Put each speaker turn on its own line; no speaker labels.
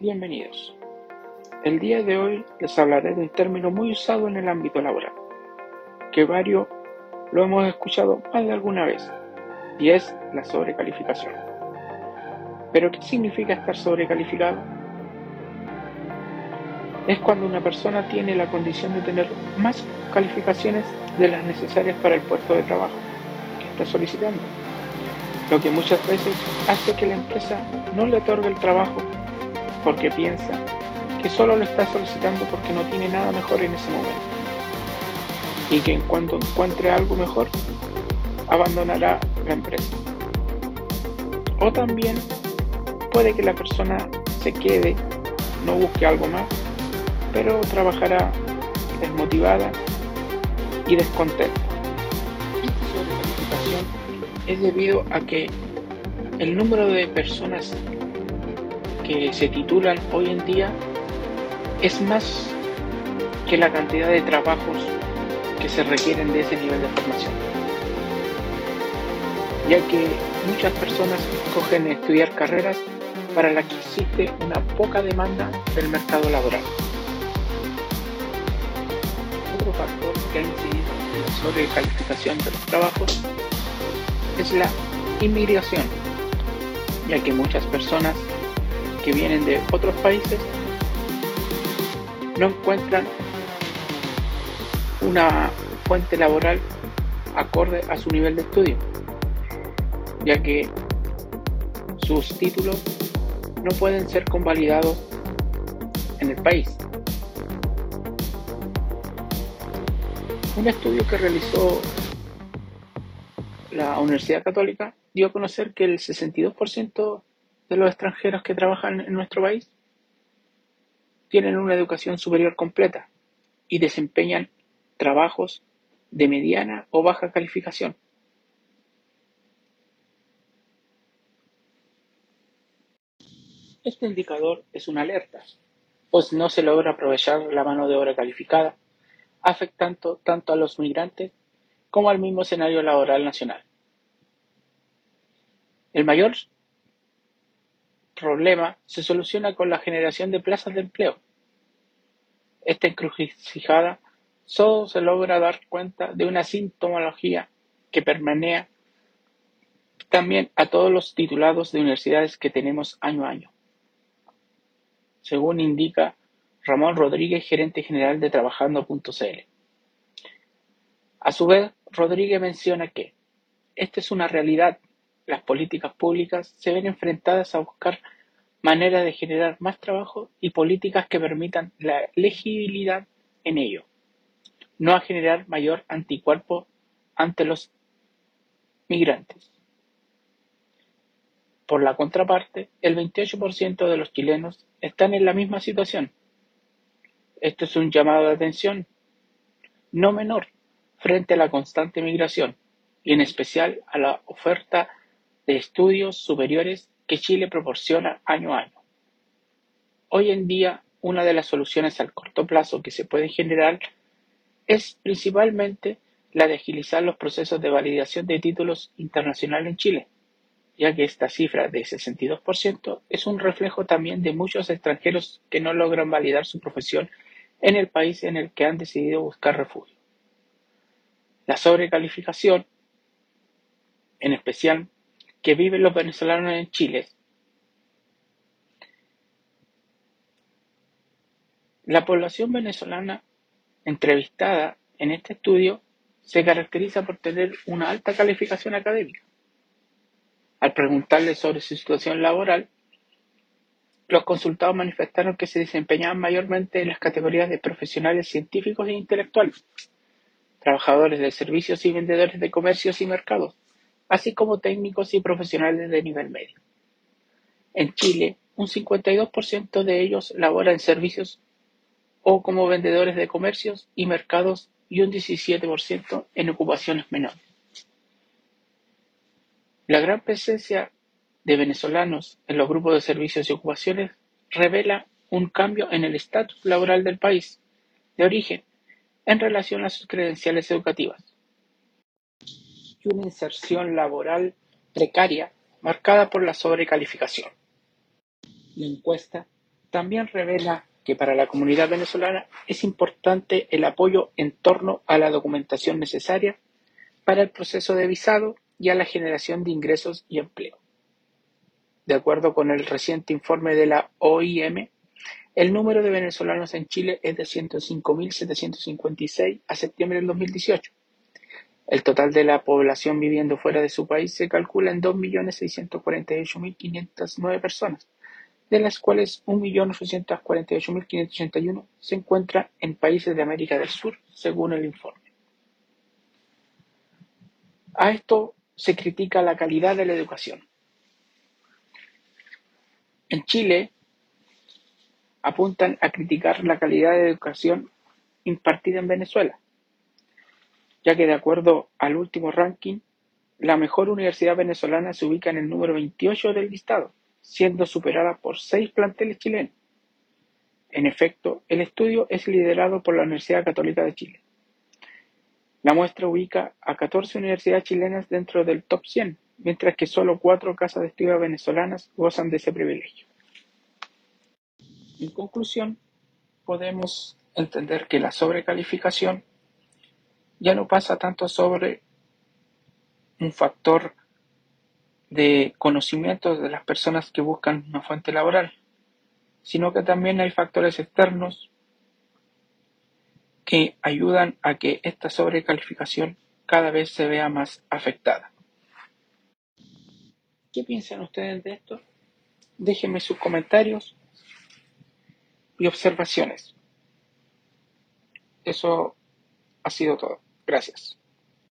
Bienvenidos. El día de hoy les hablaré de un término muy usado en el ámbito laboral, que varios lo hemos escuchado más de alguna vez, y es la sobrecalificación. ¿Pero qué significa estar sobrecalificado? Es cuando una persona tiene la condición de tener más calificaciones de las necesarias para el puesto de trabajo que está solicitando, lo que muchas veces hace que la empresa no le otorgue el trabajo porque piensa que solo lo está solicitando porque no tiene nada mejor en ese momento y que en cuanto encuentre algo mejor abandonará la empresa. O también puede que la persona se quede, no busque algo más, pero trabajará desmotivada y descontenta. Esta sobrecalificación es debido a que el número de personas que se titulan hoy en día es más que la cantidad de trabajos que se requieren de ese nivel de formación. Ya que muchas personas escogen estudiar carreras para las que existe una poca demanda del mercado laboral. Otro factor que ha incidido en la sobrecalificación de los trabajos es la inmigración, ya que muchas personas que vienen de otros países no encuentran una fuente laboral acorde a su nivel de estudio, ya que sus títulos no pueden ser convalidados en el país. Un estudio que realizó la Universidad Católica dio a conocer que el 62% de los extranjeros que trabajan en nuestro país tienen una educación superior completa y desempeñan trabajos de mediana o baja calificación. Este indicador es una alerta, pues no se logra aprovechar la mano de obra calificada, afectando tanto a los migrantes como al mismo escenario laboral nacional. El mayor problema se soluciona con la generación de plazas de empleo. Esta encrucijada solo se logra dar cuenta de una sintomología que permanea también a todos los titulados de universidades que tenemos año a año. Según indica Ramón Rodríguez, gerente general de Trabajando.cl. A su vez, Rodríguez menciona que esta es una realidad las políticas públicas se ven enfrentadas a buscar maneras de generar más trabajo y políticas que permitan la legibilidad en ello, no a generar mayor anticuerpo ante los migrantes. Por la contraparte, el 28% de los chilenos están en la misma situación. Esto es un llamado de atención no menor frente a la constante migración y en especial a la oferta de estudios superiores que Chile proporciona año a año. Hoy en día, una de las soluciones al corto plazo que se puede generar es principalmente la de agilizar los procesos de validación de títulos internacionales en Chile, ya que esta cifra de 62% es un reflejo también de muchos extranjeros que no logran validar su profesión en el país en el que han decidido buscar refugio. La sobrecalificación, en especial que viven los venezolanos en Chile. La población venezolana entrevistada en este estudio se caracteriza por tener una alta calificación académica. Al preguntarle sobre su situación laboral, los consultados manifestaron que se desempeñaban mayormente en las categorías de profesionales científicos e intelectuales, trabajadores de servicios y vendedores de comercios y mercados, así como técnicos y profesionales de nivel medio. En Chile, un 52% de ellos labora en servicios o como vendedores de comercios y mercados y un 17% en ocupaciones menores. La gran presencia de venezolanos en los grupos de servicios y ocupaciones revela un cambio en el estatus laboral del país de origen en relación a sus credenciales educativas una inserción laboral precaria marcada por la sobrecalificación. La encuesta También revela que para la comunidad venezolana es importante el apoyo en torno a la documentación necesaria para el proceso de visado y a la generación de ingresos y empleo. De acuerdo con el reciente informe de la OIM, el número de venezolanos en Chile es de 105.756 a septiembre del 2018. El total de la población viviendo fuera de su país se calcula en 2.648.509 personas, de las cuales 1.848.581 se encuentran en países de América del Sur, según el informe. A esto se critica la calidad de la educación. En Chile apuntan a criticar la calidad de educación impartida en Venezuela, ya que de acuerdo al último ranking, la mejor universidad venezolana se ubica en el número 28 del listado, siendo superada por seis planteles chilenos. En efecto, el estudio es liderado por la Universidad Católica de Chile. La muestra ubica a 14 universidades chilenas dentro del top 100, mientras que solo cuatro casas de estudio venezolanas gozan de ese privilegio. En conclusión, podemos entender que la sobrecalificación ya no pasa tanto sobre un factor de conocimiento de las personas que buscan una fuente laboral, sino que también hay factores externos que ayudan a que esta sobrecalificación cada vez se vea más afectada. ¿Qué piensan ustedes de esto? Déjenme sus comentarios y observaciones. Eso ha sido todo. Gracias.